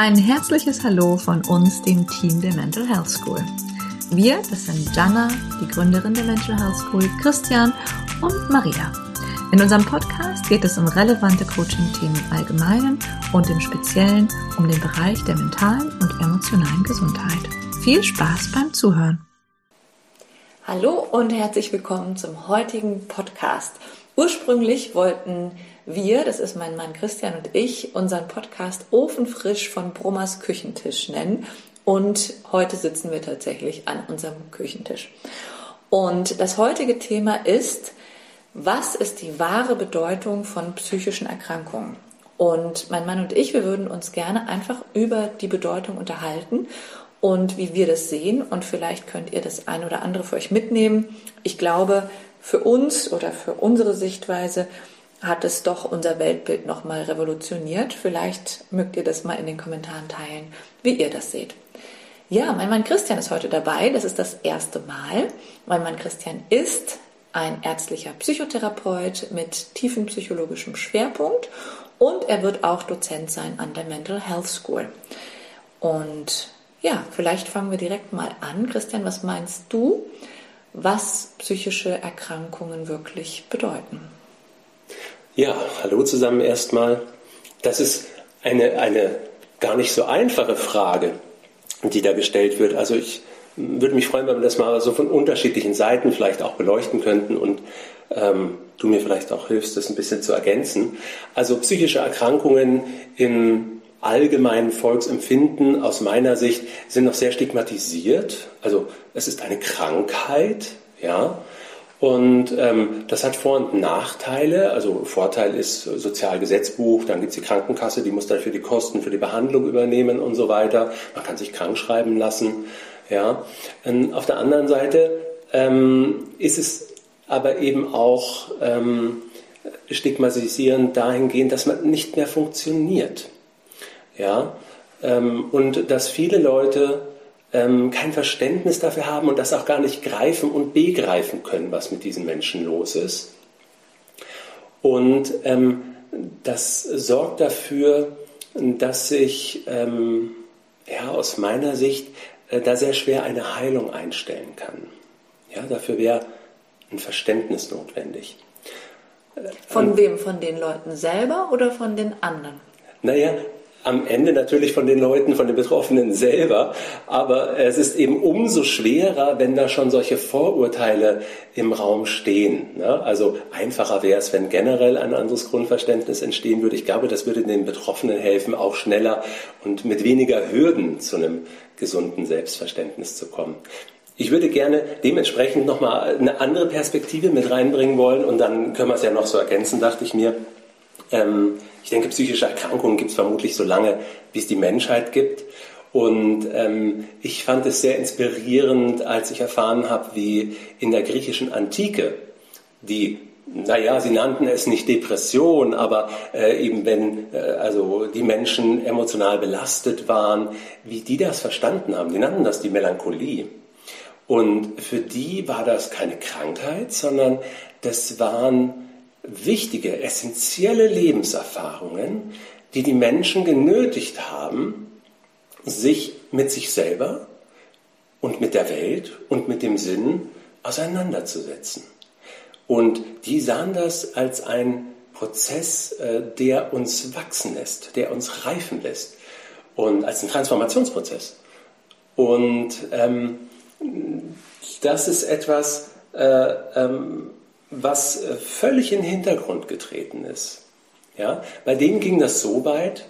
Ein herzliches Hallo von uns, dem Team der Mental Health School. Wir, das sind Jana, die Gründerin der Mental Health School, Christian und Maria. In unserem Podcast geht es um relevante Coaching-Themen im Allgemeinen und im Speziellen um den Bereich der mentalen und emotionalen Gesundheit. Viel Spaß beim Zuhören. Hallo und herzlich willkommen zum heutigen Podcast. Ursprünglich wollten wir, das ist mein Mann Christian und ich, unseren Podcast Ofenfrisch von Brummers Küchentisch nennen. Und heute sitzen wir tatsächlich an unserem Küchentisch. Und das heutige Thema ist, was ist die wahre Bedeutung von psychischen Erkrankungen? Und mein Mann und ich, wir würden uns gerne einfach über die Bedeutung unterhalten und wie wir das sehen. Und vielleicht könnt ihr das ein oder andere für euch mitnehmen. Ich glaube, für uns oder für unsere Sichtweise hat es doch unser Weltbild nochmal revolutioniert. Vielleicht mögt ihr das mal in den Kommentaren teilen, wie ihr das seht. Ja, mein Mann Christian ist heute dabei. Das ist das erste Mal. Mein Mann Christian ist ein ärztlicher Psychotherapeut mit tiefem psychologischem Schwerpunkt und er wird auch Dozent sein an der Mental Health School. Und ja, vielleicht fangen wir direkt mal an. Christian, was meinst du, was psychische Erkrankungen wirklich bedeuten? Ja, hallo zusammen erstmal. Das ist eine, eine gar nicht so einfache Frage, die da gestellt wird. Also ich würde mich freuen, wenn wir das mal so von unterschiedlichen Seiten vielleicht auch beleuchten könnten und ähm, du mir vielleicht auch hilfst, das ein bisschen zu ergänzen. Also psychische Erkrankungen im allgemeinen Volksempfinden aus meiner Sicht sind noch sehr stigmatisiert. Also es ist eine Krankheit, ja, und ähm, das hat Vor- und Nachteile. Also Vorteil ist Sozialgesetzbuch, dann gibt es die Krankenkasse, die muss dafür die Kosten für die Behandlung übernehmen und so weiter. Man kann sich krank schreiben lassen. Ja. Und auf der anderen Seite ähm, ist es aber eben auch ähm, stigmatisierend dahingehend, dass man nicht mehr funktioniert. Ja. Ähm, und dass viele Leute ähm, kein Verständnis dafür haben und das auch gar nicht greifen und begreifen können, was mit diesen Menschen los ist. Und ähm, das sorgt dafür, dass sich ähm, ja, aus meiner Sicht äh, da sehr schwer eine Heilung einstellen kann. Ja, dafür wäre ein Verständnis notwendig. Von wem? Von den Leuten selber oder von den anderen? Naja, am Ende natürlich von den Leuten, von den Betroffenen selber. Aber es ist eben umso schwerer, wenn da schon solche Vorurteile im Raum stehen. Ne? Also einfacher wäre es, wenn generell ein anderes Grundverständnis entstehen würde. Ich glaube, das würde den Betroffenen helfen, auch schneller und mit weniger Hürden zu einem gesunden Selbstverständnis zu kommen. Ich würde gerne dementsprechend nochmal eine andere Perspektive mit reinbringen wollen und dann können wir es ja noch so ergänzen, dachte ich mir. Ähm, ich denke, psychische Erkrankungen gibt es vermutlich so lange, wie es die Menschheit gibt. Und ähm, ich fand es sehr inspirierend, als ich erfahren habe, wie in der griechischen Antike die naja, sie nannten es nicht Depression, aber äh, eben wenn äh, also die Menschen emotional belastet waren, wie die das verstanden haben. Die nannten das die Melancholie. Und für die war das keine Krankheit, sondern das waren wichtige, essentielle Lebenserfahrungen, die die Menschen genötigt haben, sich mit sich selber und mit der Welt und mit dem Sinn auseinanderzusetzen. Und die sahen das als einen Prozess, äh, der uns wachsen lässt, der uns reifen lässt und als einen Transformationsprozess. Und ähm, das ist etwas, äh, ähm, was äh, völlig in den Hintergrund getreten ist. Ja? Bei denen ging das so weit,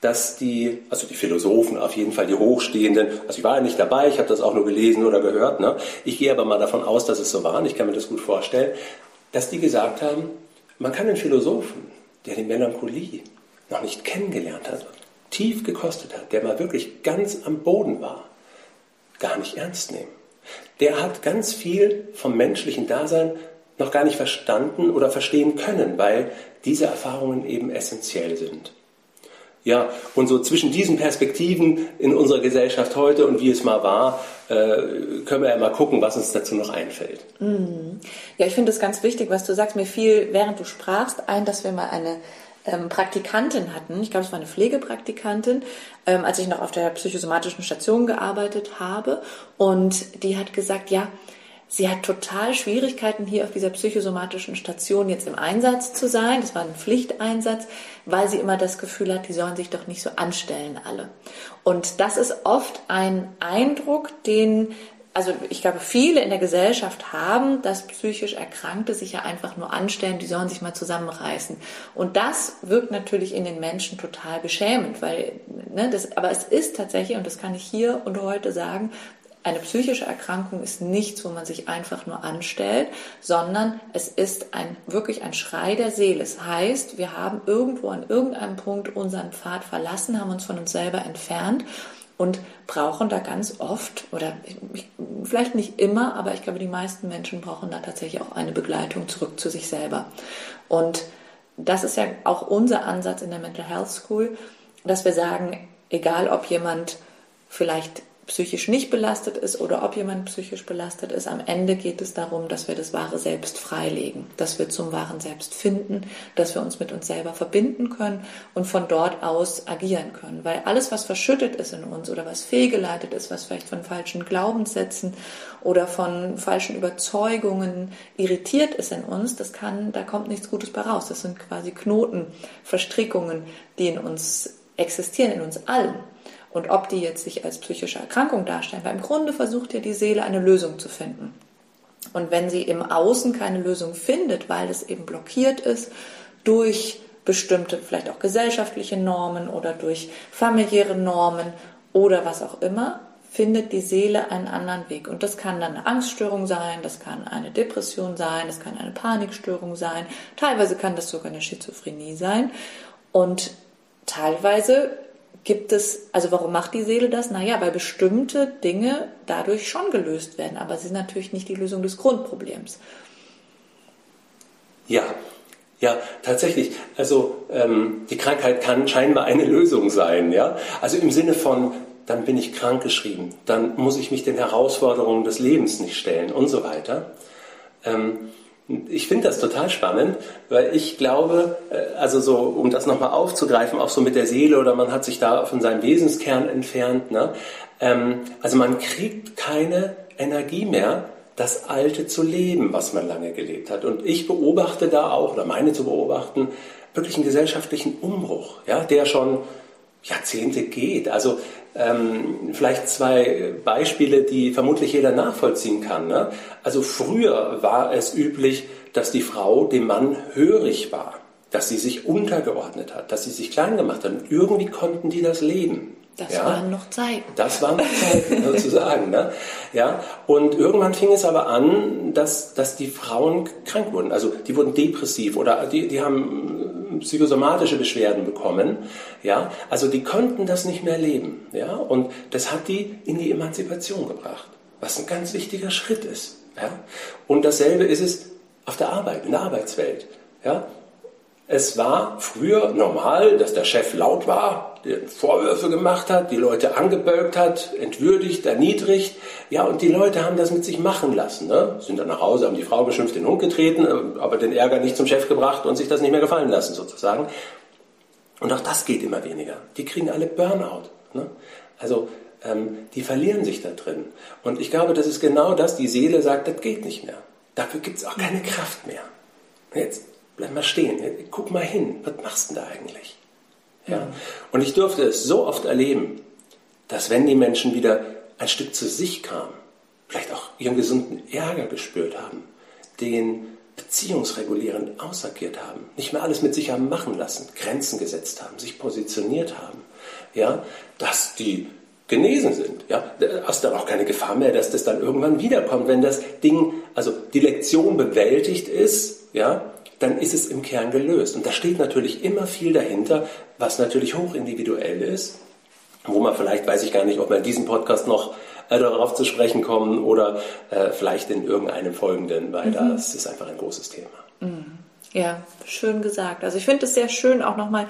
dass die, also die Philosophen, auf jeden Fall die Hochstehenden, also ich war ja nicht dabei, ich habe das auch nur gelesen oder gehört, ne? ich gehe aber mal davon aus, dass es so war, und ich kann mir das gut vorstellen, dass die gesagt haben, man kann einen Philosophen, der die Melancholie noch nicht kennengelernt hat, tief gekostet hat, der mal wirklich ganz am Boden war, gar nicht ernst nehmen der hat ganz viel vom menschlichen Dasein noch gar nicht verstanden oder verstehen können, weil diese Erfahrungen eben essentiell sind. Ja, und so zwischen diesen Perspektiven in unserer Gesellschaft heute und wie es mal war, äh, können wir ja mal gucken, was uns dazu noch einfällt. Mhm. Ja, ich finde es ganz wichtig, was du sagst. Mir fiel, während du sprachst, ein, dass wir mal eine ähm, Praktikantin hatten, ich glaube, es war eine Pflegepraktikantin, ähm, als ich noch auf der psychosomatischen Station gearbeitet habe. Und die hat gesagt, ja, sie hat total Schwierigkeiten hier auf dieser psychosomatischen Station jetzt im Einsatz zu sein. Das war ein Pflichteinsatz, weil sie immer das Gefühl hat, die sollen sich doch nicht so anstellen alle. Und das ist oft ein Eindruck, den also ich glaube, viele in der Gesellschaft haben, dass psychisch Erkrankte sich ja einfach nur anstellen, die sollen sich mal zusammenreißen. Und das wirkt natürlich in den Menschen total beschämend, weil, ne, das, aber es ist tatsächlich, und das kann ich hier und heute sagen, eine psychische Erkrankung ist nichts, wo man sich einfach nur anstellt, sondern es ist ein, wirklich ein Schrei der Seele. Es heißt, wir haben irgendwo an irgendeinem Punkt unseren Pfad verlassen, haben uns von uns selber entfernt und brauchen da ganz oft oder ich, vielleicht nicht immer, aber ich glaube, die meisten Menschen brauchen da tatsächlich auch eine Begleitung zurück zu sich selber. Und das ist ja auch unser Ansatz in der Mental Health School, dass wir sagen, egal ob jemand vielleicht psychisch nicht belastet ist oder ob jemand psychisch belastet ist. Am Ende geht es darum, dass wir das wahre Selbst freilegen, dass wir zum wahren Selbst finden, dass wir uns mit uns selber verbinden können und von dort aus agieren können. Weil alles, was verschüttet ist in uns oder was fehlgeleitet ist, was vielleicht von falschen Glaubenssätzen oder von falschen Überzeugungen irritiert ist in uns, das kann, da kommt nichts Gutes bei raus. Das sind quasi Knoten, Verstrickungen, die in uns existieren, in uns allen und ob die jetzt sich als psychische Erkrankung darstellen. Weil im Grunde versucht ja die Seele eine Lösung zu finden. Und wenn sie im Außen keine Lösung findet, weil es eben blockiert ist durch bestimmte, vielleicht auch gesellschaftliche Normen oder durch familiäre Normen oder was auch immer, findet die Seele einen anderen Weg. Und das kann dann eine Angststörung sein, das kann eine Depression sein, das kann eine Panikstörung sein, teilweise kann das sogar eine Schizophrenie sein. Und teilweise gibt es, also warum macht die Seele das? Naja, weil bestimmte Dinge dadurch schon gelöst werden, aber sie sind natürlich nicht die Lösung des Grundproblems. Ja, ja, tatsächlich. Also ähm, die Krankheit kann scheinbar eine Lösung sein. Ja, also im Sinne von, dann bin ich krankgeschrieben, dann muss ich mich den Herausforderungen des Lebens nicht stellen und so weiter. Ähm, ich finde das total spannend, weil ich glaube, äh, also so, um das nochmal aufzugreifen, auch so mit der Seele oder man hat sich da von seinem Wesenskern entfernt, ne? Ähm, also man kriegt keine Energie mehr, das Alte zu leben, was man lange gelebt hat. Und ich beobachte da auch, oder meine zu beobachten, wirklich einen gesellschaftlichen Umbruch, ja, der schon Jahrzehnte geht. Also ähm, vielleicht zwei Beispiele, die vermutlich jeder nachvollziehen kann. Ne? Also früher war es üblich, dass die Frau dem Mann hörig war, dass sie sich untergeordnet hat, dass sie sich klein gemacht hat. Und irgendwie konnten die das leben. Das ja? waren noch Zeiten. Das waren noch Zeiten, sozusagen. Ne? Ja? Und irgendwann fing es aber an, dass, dass die Frauen krank wurden. Also die wurden depressiv oder die, die haben psychosomatische Beschwerden bekommen. Ja? Also die konnten das nicht mehr leben. Ja? Und das hat die in die Emanzipation gebracht, was ein ganz wichtiger Schritt ist. Ja? Und dasselbe ist es auf der Arbeit, in der Arbeitswelt. Ja? Es war früher normal, dass der Chef laut war, Vorwürfe gemacht hat, die Leute angebölkt hat, entwürdigt, erniedrigt. Ja, und die Leute haben das mit sich machen lassen. Ne? Sind dann nach Hause, haben die Frau beschimpft, den Hund getreten, äh, aber den Ärger nicht zum Chef gebracht und sich das nicht mehr gefallen lassen, sozusagen. Und auch das geht immer weniger. Die kriegen alle Burnout. Ne? Also ähm, die verlieren sich da drin. Und ich glaube, das ist genau das. Die Seele sagt, das geht nicht mehr. Dafür gibt es auch keine Kraft mehr. Jetzt bleib mal stehen, guck mal hin, was machst du denn da eigentlich? Ja? Und ich durfte es so oft erleben, dass wenn die Menschen wieder ein Stück zu sich kamen, vielleicht auch ihren gesunden Ärger gespürt haben, den beziehungsregulierend ausagiert haben, nicht mehr alles mit sich haben machen lassen, Grenzen gesetzt haben, sich positioniert haben, ja, dass die genesen sind. Ja, da hast dann auch keine Gefahr mehr, dass das dann irgendwann wiederkommt, wenn das Ding, also die Lektion bewältigt ist, ja, dann ist es im Kern gelöst. Und da steht natürlich immer viel dahinter, was natürlich hochindividuell ist, wo man vielleicht, weiß ich gar nicht, ob wir in diesem Podcast noch äh, darauf zu sprechen kommen oder äh, vielleicht in irgendeinem folgenden, weil mhm. das ist einfach ein großes Thema. Mhm. Ja, schön gesagt. Also ich finde es sehr schön auch nochmal,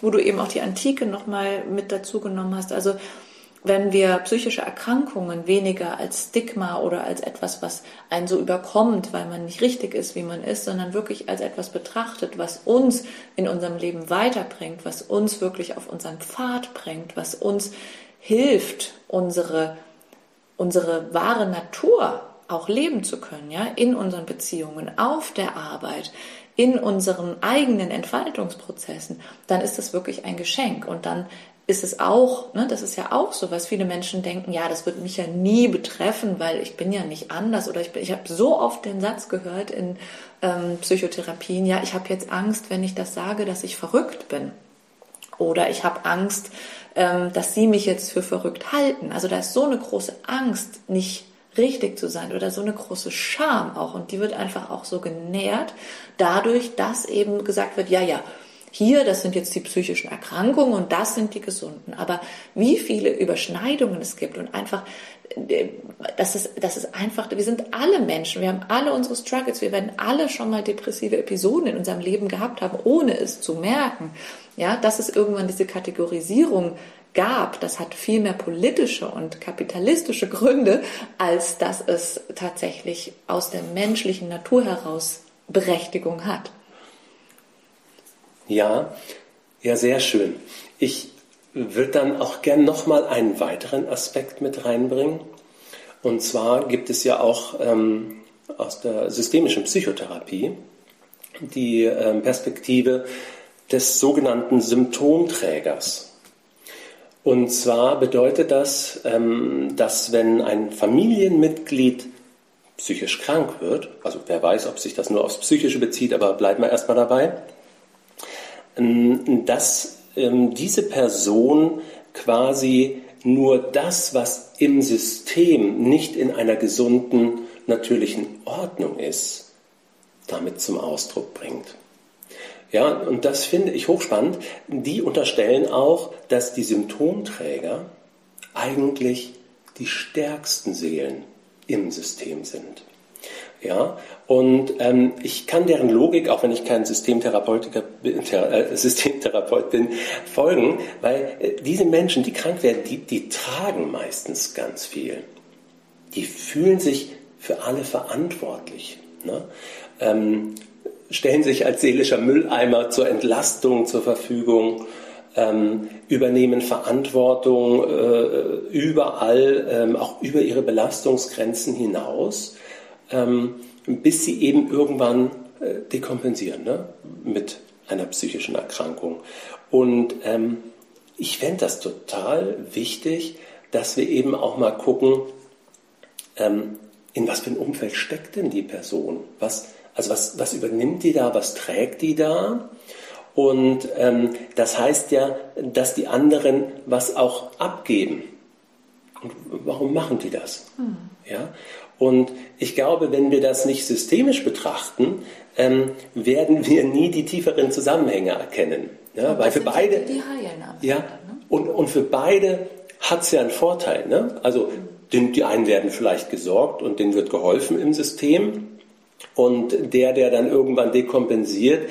wo du eben auch die Antike nochmal mit dazu genommen hast. Also wenn wir psychische Erkrankungen weniger als Stigma oder als etwas, was einen so überkommt, weil man nicht richtig ist, wie man ist, sondern wirklich als etwas betrachtet, was uns in unserem Leben weiterbringt, was uns wirklich auf unseren Pfad bringt, was uns hilft, unsere, unsere wahre Natur auch leben zu können, ja, in unseren Beziehungen, auf der Arbeit, in unseren eigenen Entfaltungsprozessen, dann ist das wirklich ein Geschenk. Und dann ist es auch, ne, das ist ja auch so, was. Viele Menschen denken, ja, das wird mich ja nie betreffen, weil ich bin ja nicht anders. Oder ich bin, ich habe so oft den Satz gehört in ähm, Psychotherapien, ja, ich habe jetzt Angst, wenn ich das sage, dass ich verrückt bin. Oder ich habe Angst, ähm, dass sie mich jetzt für verrückt halten. Also da ist so eine große Angst, nicht richtig zu sein oder so eine große Scham auch. Und die wird einfach auch so genährt dadurch, dass eben gesagt wird, ja, ja, hier, das sind jetzt die psychischen Erkrankungen und das sind die gesunden. Aber wie viele Überschneidungen es gibt und einfach, äh, das ist, das ist einfach, wir sind alle Menschen, wir haben alle unsere Struggles, wir werden alle schon mal depressive Episoden in unserem Leben gehabt haben, ohne es zu merken. Ja, dass es irgendwann diese Kategorisierung gab, das hat viel mehr politische und kapitalistische Gründe, als dass es tatsächlich aus der menschlichen Natur heraus Berechtigung hat. Ja, ja, sehr schön. Ich würde dann auch gern nochmal einen weiteren Aspekt mit reinbringen. Und zwar gibt es ja auch ähm, aus der systemischen Psychotherapie die ähm, Perspektive des sogenannten Symptomträgers. Und zwar bedeutet das, ähm, dass wenn ein Familienmitglied psychisch krank wird, also wer weiß, ob sich das nur aufs Psychische bezieht, aber bleiben wir erstmal dabei, dass ähm, diese Person quasi nur das, was im System nicht in einer gesunden, natürlichen Ordnung ist, damit zum Ausdruck bringt. Ja, und das finde ich hochspannend. Die unterstellen auch, dass die Symptomträger eigentlich die stärksten Seelen im System sind. Ja, und ähm, ich kann deren Logik, auch wenn ich kein Systemtherapeutiker bin, äh, Systemtherapeut bin, folgen, weil äh, diese Menschen, die krank werden, die, die tragen meistens ganz viel. Die fühlen sich für alle verantwortlich. Ne? Ähm, stellen sich als seelischer Mülleimer zur Entlastung zur Verfügung, ähm, übernehmen Verantwortung äh, überall, ähm, auch über ihre Belastungsgrenzen hinaus bis sie eben irgendwann äh, dekompensieren ne? mit einer psychischen Erkrankung. Und ähm, ich fände das total wichtig, dass wir eben auch mal gucken, ähm, in was für ein Umfeld steckt denn die Person? Was, also was, was übernimmt die da, was trägt die da? Und ähm, das heißt ja, dass die anderen was auch abgeben. Und warum machen die das? Hm. Ja? Und ich glaube, wenn wir das nicht systemisch betrachten, ähm, werden wir nie die tieferen Zusammenhänge erkennen. Ja, weil für beide. Die ja, ne? und, und für beide hat es ja einen Vorteil. Ne? Also den, die einen werden vielleicht gesorgt und denen wird geholfen im System. Und der, der dann irgendwann dekompensiert,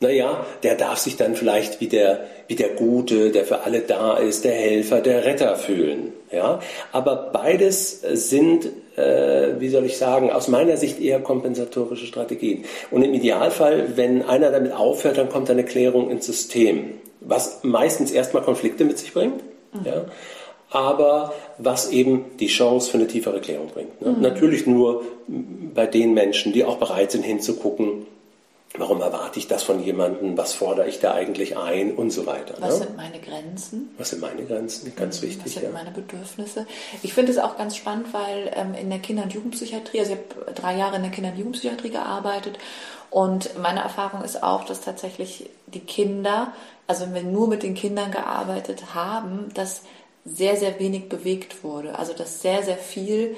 naja, der darf sich dann vielleicht wie der, wie der Gute, der für alle da ist, der Helfer, der Retter fühlen. Ja? Aber beides sind äh, wie soll ich sagen, aus meiner Sicht eher kompensatorische Strategien. Und im Idealfall, wenn einer damit aufhört, dann kommt eine Klärung ins System, was meistens erstmal Konflikte mit sich bringt. Mhm. Ja? aber was eben die Chance für eine tiefere Klärung bringt. Ne? Mhm. Natürlich nur bei den Menschen, die auch bereit sind hinzugucken, Warum erwarte ich das von jemandem? Was fordere ich da eigentlich ein und so weiter? Was ne? sind meine Grenzen? Was sind meine Grenzen? Ganz mhm. wichtig. Was sind ja. meine Bedürfnisse? Ich finde es auch ganz spannend, weil ähm, in der Kinder- und Jugendpsychiatrie, also ich habe drei Jahre in der Kinder- und Jugendpsychiatrie gearbeitet und meine Erfahrung ist auch, dass tatsächlich die Kinder, also wenn wir nur mit den Kindern gearbeitet haben, dass sehr, sehr wenig bewegt wurde. Also dass sehr, sehr viel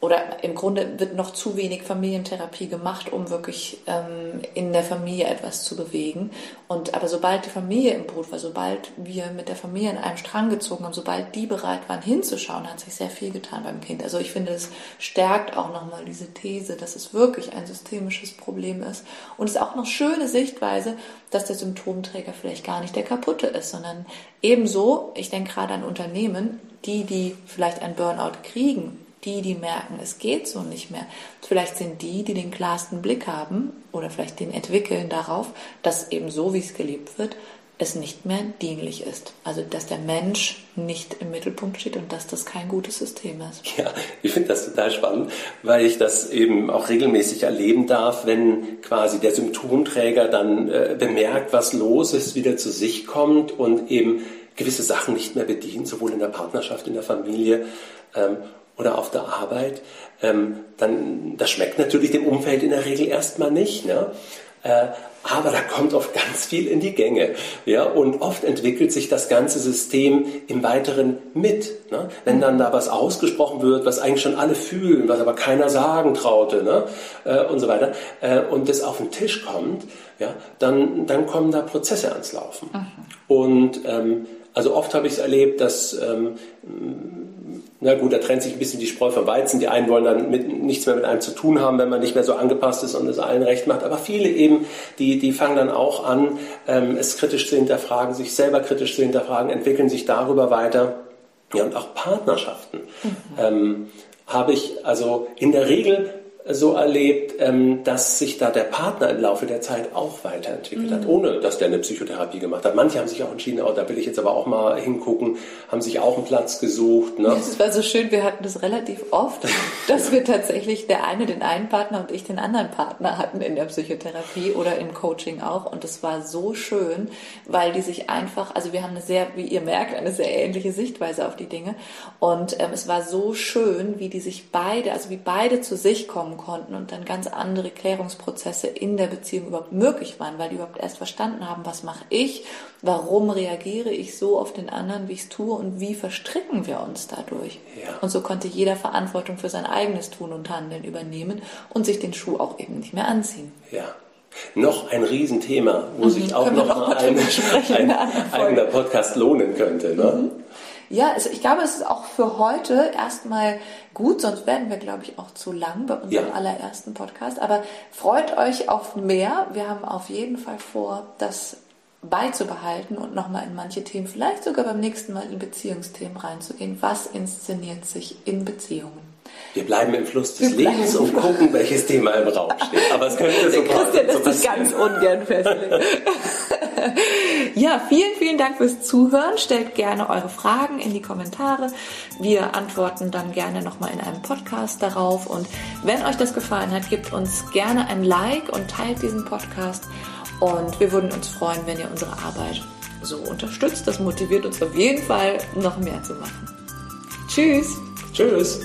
oder im Grunde wird noch zu wenig Familientherapie gemacht, um wirklich ähm, in der Familie etwas zu bewegen. Und aber sobald die Familie im Boot war, sobald wir mit der Familie in einem Strang gezogen haben, sobald die bereit waren hinzuschauen, hat sich sehr viel getan beim Kind. Also ich finde, es stärkt auch nochmal diese These, dass es wirklich ein systemisches Problem ist. Und es ist auch noch schöne Sichtweise, dass der Symptomträger vielleicht gar nicht der kaputte ist, sondern ebenso, ich denke gerade an Unternehmen, die, die vielleicht ein Burnout kriegen, die, die merken, es geht so nicht mehr. Vielleicht sind die, die den klarsten Blick haben oder vielleicht den entwickeln darauf, dass eben so, wie es gelebt wird, es nicht mehr dienlich ist. Also, dass der Mensch nicht im Mittelpunkt steht und dass das kein gutes System ist. Ja, ich finde das total spannend, weil ich das eben auch regelmäßig erleben darf, wenn quasi der Symptomträger dann äh, bemerkt, was los ist, wieder zu sich kommt und eben gewisse Sachen nicht mehr bedient, sowohl in der Partnerschaft, in der Familie. Ähm, oder auf der Arbeit, ähm, dann das schmeckt natürlich dem Umfeld in der Regel erstmal nicht. Ne? Äh, aber da kommt oft ganz viel in die Gänge. Ja? Und oft entwickelt sich das ganze System im Weiteren mit. Ne? Wenn dann da was ausgesprochen wird, was eigentlich schon alle fühlen, was aber keiner sagen traute ne? Äh, und so weiter, äh, und das auf den Tisch kommt, ja, dann, dann kommen da Prozesse ans Laufen. Mhm. Und ähm, also oft habe ich es erlebt, dass ähm, na gut, da trennt sich ein bisschen die Spreu vom Weizen. Die einen wollen dann mit, nichts mehr mit einem zu tun haben, wenn man nicht mehr so angepasst ist und es allen recht macht. Aber viele eben, die, die fangen dann auch an, ähm, es kritisch zu hinterfragen, sich selber kritisch zu hinterfragen, entwickeln sich darüber weiter. Ja, und auch Partnerschaften. Mhm. Ähm, habe ich also in der Regel so erlebt, ähm, dass sich da der Partner im Laufe der Zeit auch weiterentwickelt mhm. hat, ohne dass der eine Psychotherapie gemacht hat. Manche haben sich auch entschieden, oh, da will ich jetzt aber auch mal hingucken, haben sich auch einen Platz gesucht. Ne? Das war so schön, wir hatten das relativ oft, dass wir tatsächlich der eine den einen Partner und ich den anderen Partner hatten in der Psychotherapie oder im Coaching auch. Und das war so schön, weil die sich einfach, also wir haben eine sehr, wie ihr merkt, eine sehr ähnliche Sichtweise auf die Dinge. Und ähm, es war so schön, wie die sich beide, also wie beide zu sich kommen konnten und dann ganz andere Klärungsprozesse in der Beziehung überhaupt möglich waren, weil die überhaupt erst verstanden haben, was mache ich, warum reagiere ich so auf den anderen, wie ich es tue und wie verstricken wir uns dadurch. Ja. Und so konnte jeder Verantwortung für sein eigenes Tun und Handeln übernehmen und sich den Schuh auch eben nicht mehr anziehen. Ja. Noch ein Riesenthema, wo mhm. sich auch noch mal ein, ein eigener Podcast lohnen könnte. Ne? Mhm. Ja, also ich glaube, es ist auch für heute erstmal gut, sonst werden wir, glaube ich, auch zu lang bei unserem ja. allerersten Podcast. Aber freut euch auf mehr. Wir haben auf jeden Fall vor, das beizubehalten und nochmal in manche Themen, vielleicht sogar beim nächsten Mal in Beziehungsthemen reinzugehen. Was inszeniert sich in Beziehungen? Wir bleiben im Fluss des Lebens und gucken, welches Thema im Raum steht. Aber es könnte so Christian lässt so sich ganz ungern festlegen. ja, vielen, vielen Dank fürs Zuhören. Stellt gerne eure Fragen in die Kommentare. Wir antworten dann gerne nochmal in einem Podcast darauf. Und wenn euch das gefallen hat, gebt uns gerne ein Like und teilt diesen Podcast. Und wir würden uns freuen, wenn ihr unsere Arbeit so unterstützt. Das motiviert uns auf jeden Fall, noch mehr zu machen. Tschüss. Tschüss.